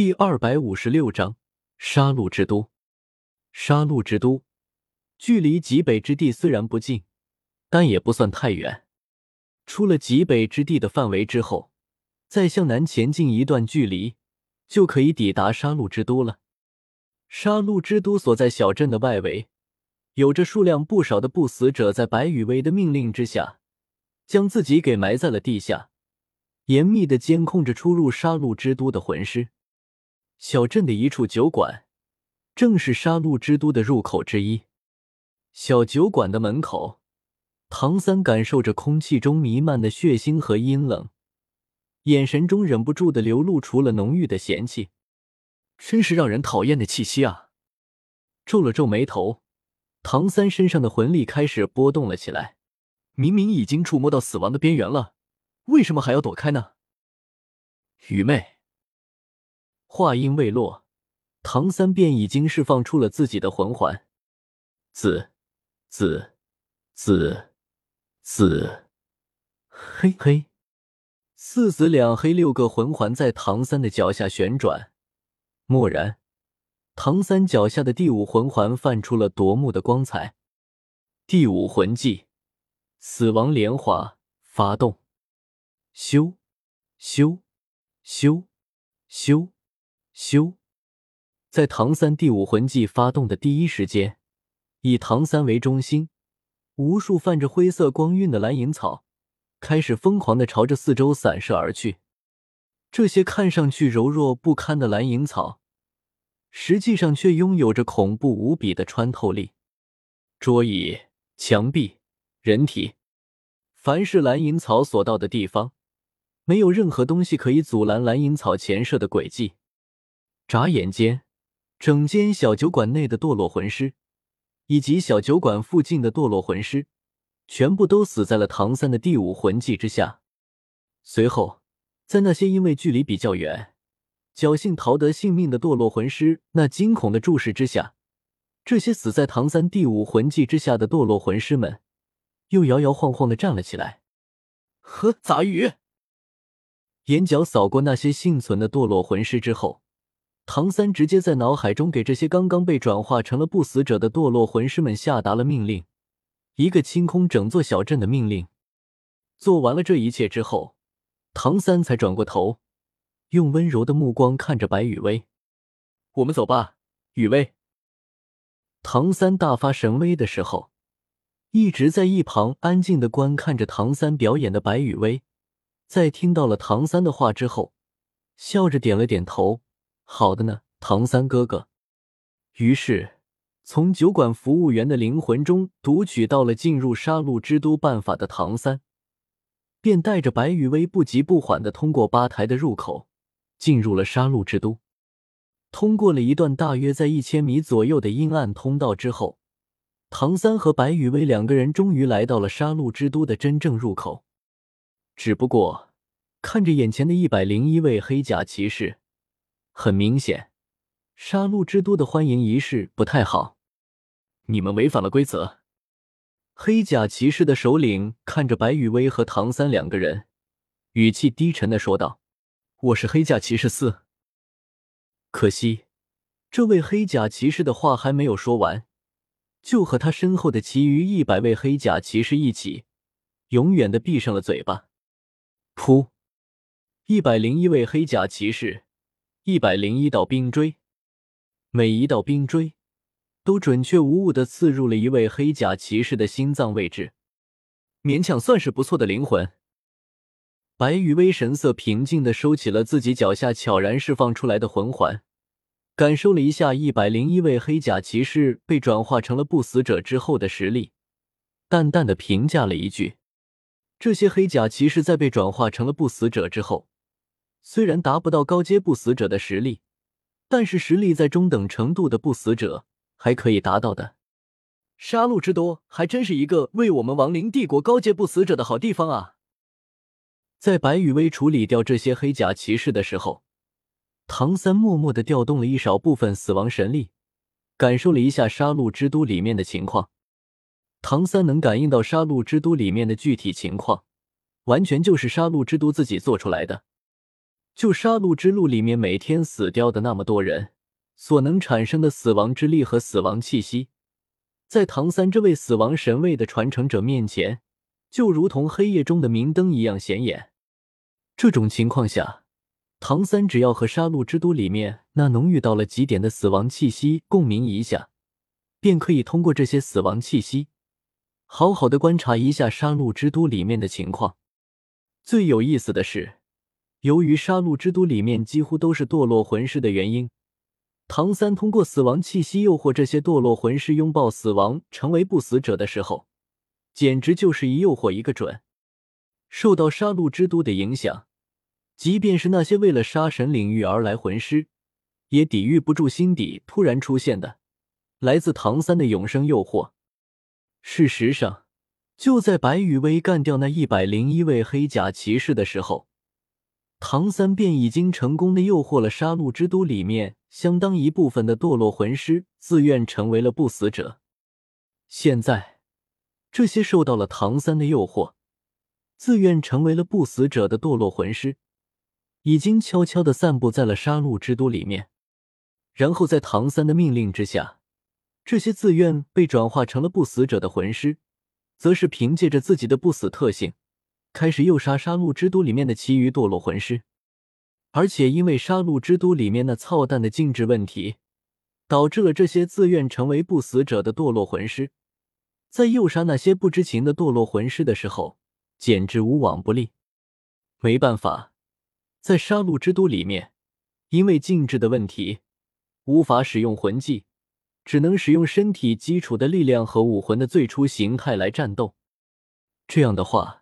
第二百五十六章杀戮之都。杀戮之都距离极北之地虽然不近，但也不算太远。出了极北之地的范围之后，再向南前进一段距离，就可以抵达杀戮之都了。杀戮之都所在小镇的外围，有着数量不少的不死者，在白羽薇的命令之下，将自己给埋在了地下，严密的监控着出入杀戮之都的魂师。小镇的一处酒馆，正是杀戮之都的入口之一。小酒馆的门口，唐三感受着空气中弥漫的血腥和阴冷，眼神中忍不住的流露出了浓郁的嫌弃。真是让人讨厌的气息啊！皱了皱眉头，唐三身上的魂力开始波动了起来。明明已经触摸到死亡的边缘了，为什么还要躲开呢？愚昧。话音未落，唐三便已经释放出了自己的魂环，紫、紫、紫、紫，嘿嘿，四紫两黑六个魂环在唐三的脚下旋转。蓦然，唐三脚下的第五魂环泛出了夺目的光彩。第五魂技——死亡莲华发动，修修修修。修，在唐三第五魂技发动的第一时间，以唐三为中心，无数泛着灰色光晕的蓝银草开始疯狂的朝着四周散射而去。这些看上去柔弱不堪的蓝银草，实际上却拥有着恐怖无比的穿透力。桌椅、墙壁、人体，凡是蓝银草所到的地方，没有任何东西可以阻拦蓝银草前射的轨迹。眨眼间，整间小酒馆内的堕落魂师，以及小酒馆附近的堕落魂师，全部都死在了唐三的第五魂技之下。随后，在那些因为距离比较远，侥幸逃得性命的堕落魂师那惊恐的注视之下，这些死在唐三第五魂技之下的堕落魂师们，又摇摇晃晃的站了起来。呵，杂鱼！眼角扫过那些幸存的堕落魂师之后。唐三直接在脑海中给这些刚刚被转化成了不死者的堕落魂师们下达了命令，一个清空整座小镇的命令。做完了这一切之后，唐三才转过头，用温柔的目光看着白雨薇：“我们走吧，雨薇。”唐三大发神威的时候，一直在一旁安静的观看着唐三表演的白雨薇，在听到了唐三的话之后，笑着点了点头。好的呢，唐三哥哥。于是，从酒馆服务员的灵魂中读取到了进入杀戮之都办法的唐三，便带着白羽薇不急不缓的通过吧台的入口，进入了杀戮之都。通过了一段大约在一千米左右的阴暗通道之后，唐三和白羽薇两个人终于来到了杀戮之都的真正入口。只不过，看着眼前的一百零一位黑甲骑士。很明显，杀戮之都的欢迎仪式不太好。你们违反了规则。黑甲骑士的首领看着白羽薇和唐三两个人，语气低沉的说道：“我是黑甲骑士四。”可惜，这位黑甲骑士的话还没有说完，就和他身后的其余一百位黑甲骑士一起，永远的闭上了嘴巴。噗！一百零一位黑甲骑士。一百零一道冰锥，每一道冰锥都准确无误的刺入了一位黑甲骑士的心脏位置，勉强算是不错的灵魂。白羽薇神色平静的收起了自己脚下悄然释放出来的魂环，感受了一下一百零一位黑甲骑士被转化成了不死者之后的实力，淡淡的评价了一句：“这些黑甲骑士在被转化成了不死者之后。”虽然达不到高阶不死者的实力，但是实力在中等程度的不死者还可以达到的。杀戮之都还真是一个为我们亡灵帝国高阶不死者的好地方啊！在白羽薇处理掉这些黑甲骑士的时候，唐三默默的调动了一少部分死亡神力，感受了一下杀戮之都里面的情况。唐三能感应到杀戮之都里面的具体情况，完全就是杀戮之都自己做出来的。就杀戮之路里面每天死掉的那么多人，所能产生的死亡之力和死亡气息，在唐三这位死亡神位的传承者面前，就如同黑夜中的明灯一样显眼。这种情况下，唐三只要和杀戮之都里面那浓郁到了极点的死亡气息共鸣一下，便可以通过这些死亡气息，好好的观察一下杀戮之都里面的情况。最有意思的是。由于杀戮之都里面几乎都是堕落魂师的原因，唐三通过死亡气息诱惑这些堕落魂师拥抱死亡，成为不死者的时候，简直就是一诱惑一个准。受到杀戮之都的影响，即便是那些为了杀神领域而来魂师，也抵御不住心底突然出现的来自唐三的永生诱惑。事实上，就在白羽薇干掉那一百零一位黑甲骑士的时候。唐三便已经成功的诱惑了杀戮之都里面相当一部分的堕落魂师，自愿成为了不死者。现在，这些受到了唐三的诱惑，自愿成为了不死者的堕落魂师，已经悄悄的散布在了杀戮之都里面。然后，在唐三的命令之下，这些自愿被转化成了不死者的魂师，则是凭借着自己的不死特性。开始诱杀杀戮之都里面的其余堕落魂师，而且因为杀戮之都里面那操蛋的禁制问题，导致了这些自愿成为不死者的堕落魂师，在诱杀那些不知情的堕落魂师的时候，简直无往不利。没办法，在杀戮之都里面，因为禁制的问题，无法使用魂技，只能使用身体基础的力量和武魂的最初形态来战斗。这样的话。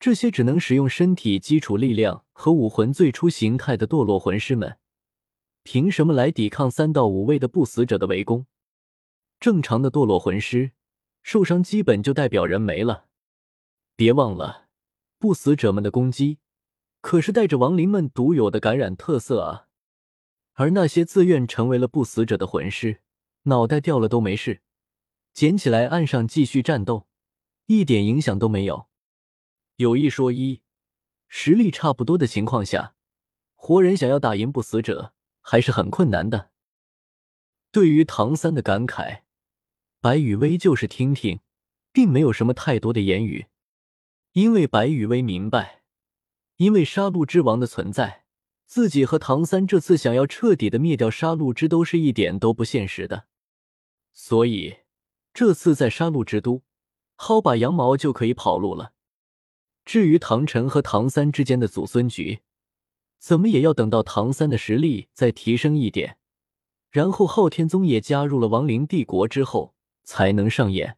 这些只能使用身体基础力量和武魂最初形态的堕落魂师们，凭什么来抵抗三到五位的不死者的围攻？正常的堕落魂师受伤基本就代表人没了。别忘了，不死者们的攻击可是带着亡灵们独有的感染特色啊！而那些自愿成为了不死者的魂师，脑袋掉了都没事，捡起来岸上继续战斗，一点影响都没有。有一说一，实力差不多的情况下，活人想要打赢不死者还是很困难的。对于唐三的感慨，白雨薇就是听听，并没有什么太多的言语，因为白雨薇明白，因为杀戮之王的存在，自己和唐三这次想要彻底的灭掉杀戮之都是一点都不现实的，所以这次在杀戮之都薅把羊毛就可以跑路了。至于唐晨和唐三之间的祖孙局，怎么也要等到唐三的实力再提升一点，然后昊天宗也加入了亡灵帝国之后，才能上演。